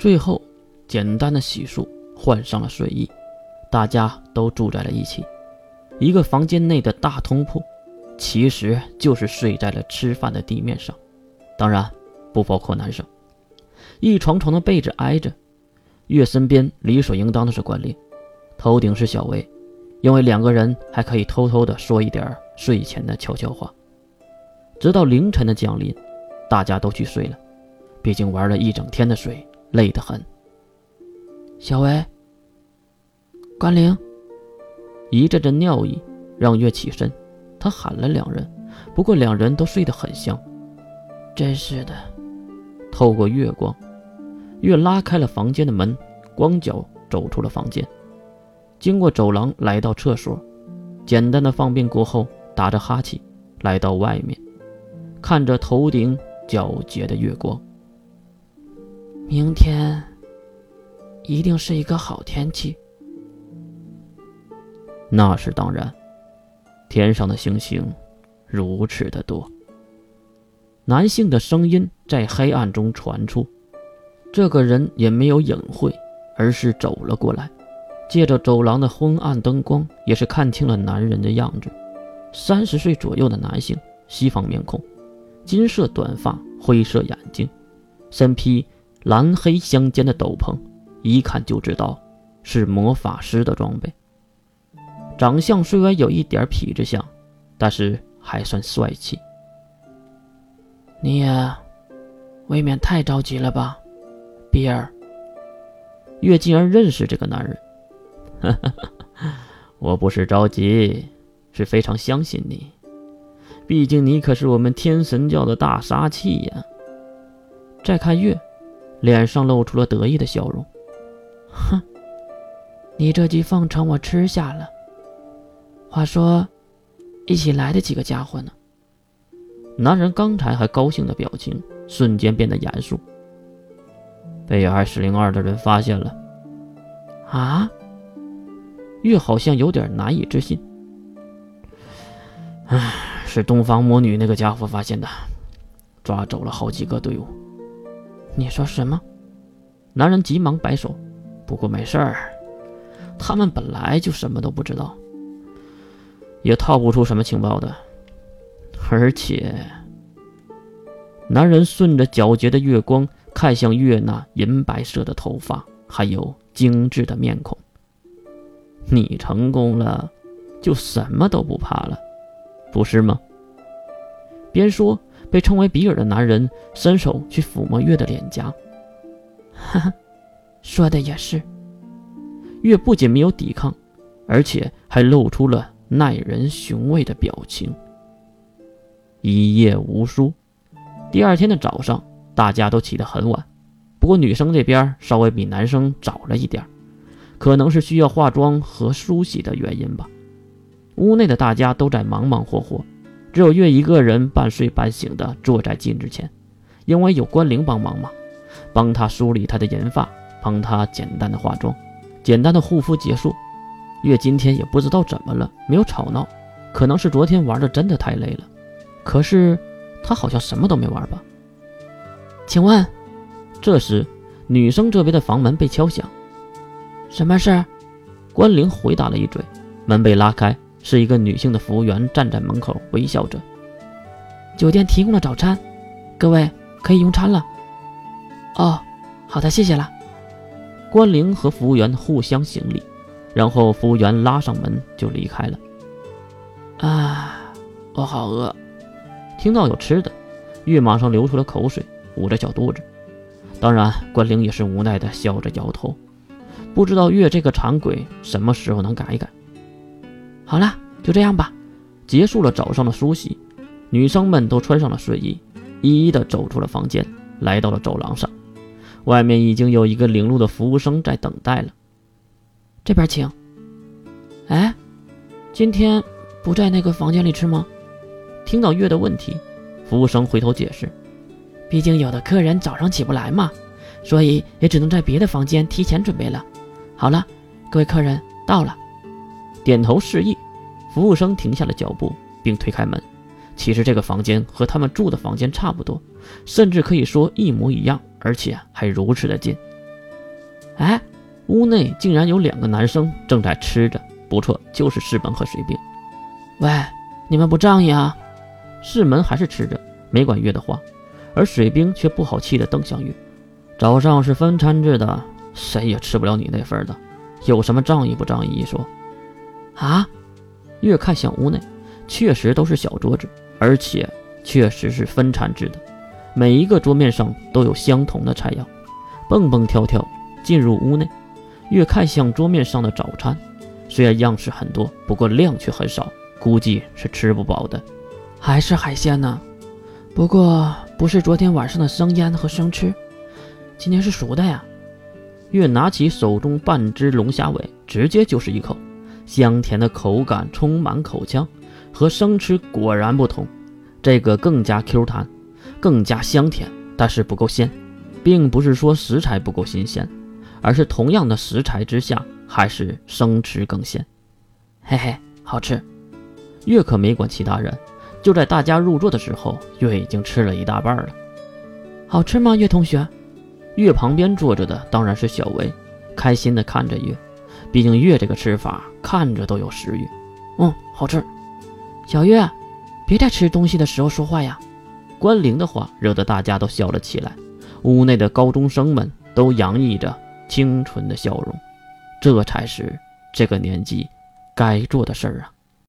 最后，简单的洗漱，换上了睡衣，大家都住在了一起。一个房间内的大通铺，其实就是睡在了吃饭的地面上，当然不包括男生。一床床的被子挨着，月身边理所应当的是关灵，头顶是小薇，因为两个人还可以偷偷的说一点睡前的悄悄话。直到凌晨的降临，大家都去睡了，毕竟玩了一整天的水，累得很。小薇，关灵。一阵阵尿意让月起身，他喊了两人，不过两人都睡得很香。真是的。透过月光，月拉开了房间的门，光脚走出了房间，经过走廊来到厕所，简单的放便过后，打着哈气来到外面，看着头顶皎洁的月光。明天一定是一个好天气。那是当然，天上的星星如此的多。男性的声音在黑暗中传出，这个人也没有隐晦，而是走了过来，借着走廊的昏暗灯光，也是看清了男人的样子。三十岁左右的男性，西方面孔，金色短发，灰色眼睛，身披蓝黑相间的斗篷，一看就知道是魔法师的装备。长相虽然有一点痞子相，但是还算帅气。你也未免太着急了吧，比尔。月竟然认识这个男人，我不是着急，是非常相信你。毕竟你可是我们天神教的大杀器呀。再看月，脸上露出了得意的笑容。哼，你这记奉承我吃下了。话说，一起来的几个家伙呢？男人刚才还高兴的表情瞬间变得严肃。被二十零二的人发现了。啊？月好像有点难以置信。唉，是东方魔女那个家伙发现的，抓走了好几个队伍。你说什么？男人急忙摆手。不过没事儿，他们本来就什么都不知道。也套不出什么情报的，而且，男人顺着皎洁的月光看向月那银白色的头发，还有精致的面孔。你成功了，就什么都不怕了，不是吗？边说，被称为比尔的男人伸手去抚摸月的脸颊。哈哈，说的也是。月不仅没有抵抗，而且还露出了。耐人寻味的表情。一夜无书。第二天的早上，大家都起得很晚，不过女生这边稍微比男生早了一点，可能是需要化妆和梳洗的原因吧。屋内的大家都在忙忙活活，只有月一个人半睡半醒的坐在镜子前，因为有关灵帮忙嘛，帮他梳理他的银发，帮他简单的化妆，简单的护肤结束。月今天也不知道怎么了，没有吵闹，可能是昨天玩的真的太累了。可是他好像什么都没玩吧？请问，这时女生这边的房门被敲响，什么事？关灵回答了一嘴，门被拉开，是一个女性的服务员站在门口微笑着。酒店提供了早餐，各位可以用餐了。哦，好的，谢谢了。关灵和服务员互相行礼。然后服务员拉上门就离开了。啊，我好饿！听到有吃的，月马上流出了口水，捂着小肚子。当然，关灵也是无奈的笑着摇头，不知道月这个馋鬼什么时候能改一改。好了，就这样吧。结束了早上的梳洗，女生们都穿上了睡衣，一一的走出了房间，来到了走廊上。外面已经有一个领路的服务生在等待了。这边请。哎，今天不在那个房间里吃吗？听到月的问题，服务生回头解释：“毕竟有的客人早上起不来嘛，所以也只能在别的房间提前准备了。”好了，各位客人到了。点头示意，服务生停下了脚步，并推开门。其实这个房间和他们住的房间差不多，甚至可以说一模一样，而且还如此的近。哎，屋内竟然有两个男生正在吃着，不错，就是世门和水兵。喂，你们不仗义啊？世门还是吃着，没管月的话，而水兵却不好气的瞪向月。早上是分餐制的，谁也吃不了你那份的，有什么仗义不仗义一说？啊？月看向屋内，确实都是小桌子，而且确实是分餐制的，每一个桌面上都有相同的菜肴。蹦蹦跳跳进入屋内，月看向桌面上的早餐，虽然样式很多，不过量却很少，估计是吃不饱的。还是海鲜呢？不过不是昨天晚上的生腌和生吃，今天是熟的呀。月拿起手中半只龙虾尾，直接就是一口，香甜的口感充满口腔，和生吃果然不同。这个更加 Q 弹，更加香甜，但是不够鲜。并不是说食材不够新鲜，而是同样的食材之下，还是生吃更鲜。嘿嘿，好吃。月可没管其他人，就在大家入座的时候，月已经吃了一大半了。好吃吗，月同学？月旁边坐着的当然是小薇，开心的看着月。毕竟月这个吃法看着都有食欲。嗯，好吃。小月，别在吃东西的时候说话呀。关灵的话惹得大家都笑了起来。屋内的高中生们都洋溢着清纯的笑容，这才是这个年纪该做的事儿啊。